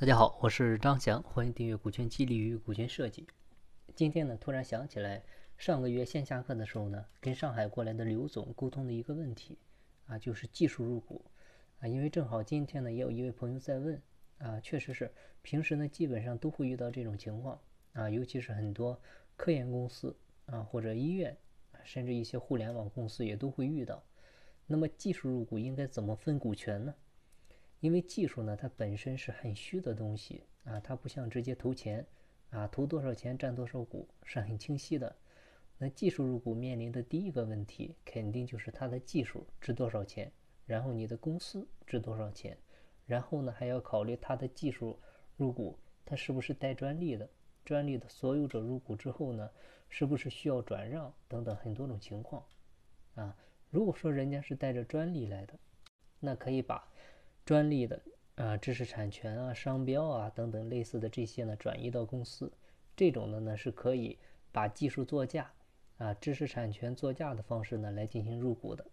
大家好，我是张翔，欢迎订阅股权激励与股权设计。今天呢，突然想起来，上个月线下课的时候呢，跟上海过来的刘总沟通的一个问题啊，就是技术入股啊，因为正好今天呢，也有一位朋友在问啊，确实是平时呢，基本上都会遇到这种情况啊，尤其是很多科研公司啊，或者医院，甚至一些互联网公司也都会遇到。那么技术入股应该怎么分股权呢？因为技术呢，它本身是很虚的东西啊，它不像直接投钱啊，投多少钱占多少股是很清晰的。那技术入股面临的第一个问题，肯定就是它的技术值多少钱，然后你的公司值多少钱，然后呢还要考虑它的技术入股，它是不是带专利的，专利的所有者入股之后呢，是不是需要转让等等很多种情况啊。如果说人家是带着专利来的，那可以把。专利的啊，知识产权啊，商标啊等等类似的这些呢，转移到公司，这种的呢是可以把技术作价啊，知识产权作价的方式呢来进行入股的。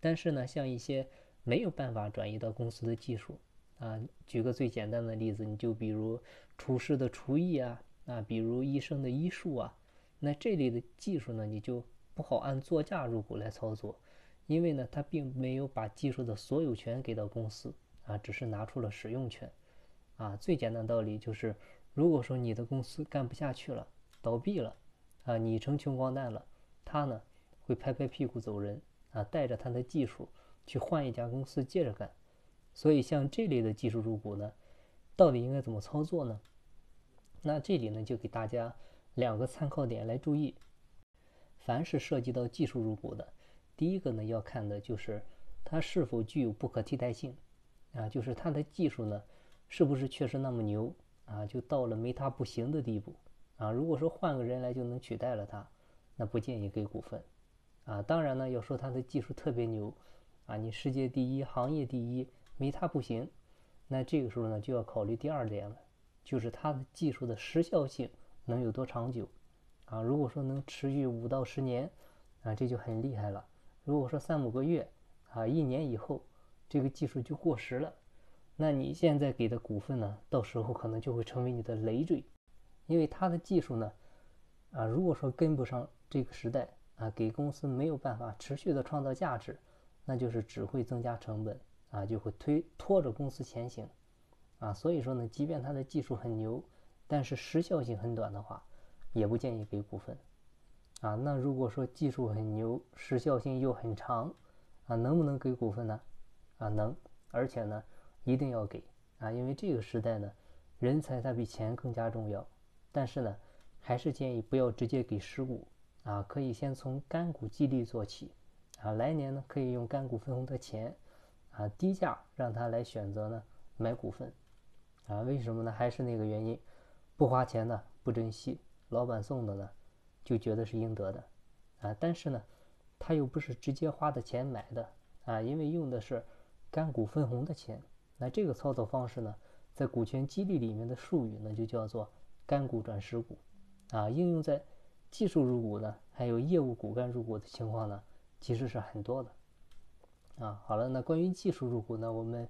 但是呢，像一些没有办法转移到公司的技术啊，举个最简单的例子，你就比如厨师的厨艺啊，啊，比如医生的医术啊，那这类的技术呢，你就不好按作价入股来操作，因为呢，他并没有把技术的所有权给到公司。啊，只是拿出了使用权，啊，最简单道理就是，如果说你的公司干不下去了，倒闭了，啊，你成穷光蛋了，他呢会拍拍屁股走人，啊，带着他的技术去换一家公司接着干。所以像这类的技术入股呢，到底应该怎么操作呢？那这里呢就给大家两个参考点来注意。凡是涉及到技术入股的，第一个呢要看的就是它是否具有不可替代性。啊，就是它的技术呢，是不是确实那么牛啊？就到了没他不行的地步啊？如果说换个人来就能取代了他，那不建议给股份啊。当然呢，要说他的技术特别牛啊，你世界第一、行业第一，没他不行，那这个时候呢就要考虑第二点了，就是他的技术的时效性能有多长久啊？如果说能持续五到十年啊，这就很厉害了。如果说三五个月啊，一年以后。这个技术就过时了，那你现在给的股份呢，到时候可能就会成为你的累赘，因为它的技术呢，啊，如果说跟不上这个时代啊，给公司没有办法持续的创造价值，那就是只会增加成本啊，就会推拖着公司前行，啊，所以说呢，即便它的技术很牛，但是时效性很短的话，也不建议给股份，啊，那如果说技术很牛，时效性又很长，啊，能不能给股份呢？啊，能，而且呢，一定要给啊，因为这个时代呢，人才它比钱更加重要。但是呢，还是建议不要直接给实股啊，可以先从干股激励做起啊，来年呢可以用干股分红的钱啊，低价让他来选择呢买股份啊，为什么呢？还是那个原因，不花钱呢不珍惜，老板送的呢就觉得是应得的啊，但是呢，他又不是直接花的钱买的啊，因为用的是。干股分红的钱，那这个操作方式呢，在股权激励里面的术语呢，就叫做干股转实股，啊，应用在技术入股呢，还有业务骨干入股的情况呢，其实是很多的，啊，好了，那关于技术入股呢，我们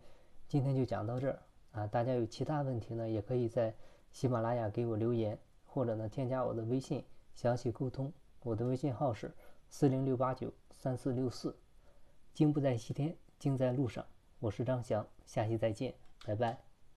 今天就讲到这儿，啊，大家有其他问题呢，也可以在喜马拉雅给我留言，或者呢添加我的微信详细沟通，我的微信号是四零六八九三四六四，经不在西天，经在路上。我是张翔，下期再见，拜拜。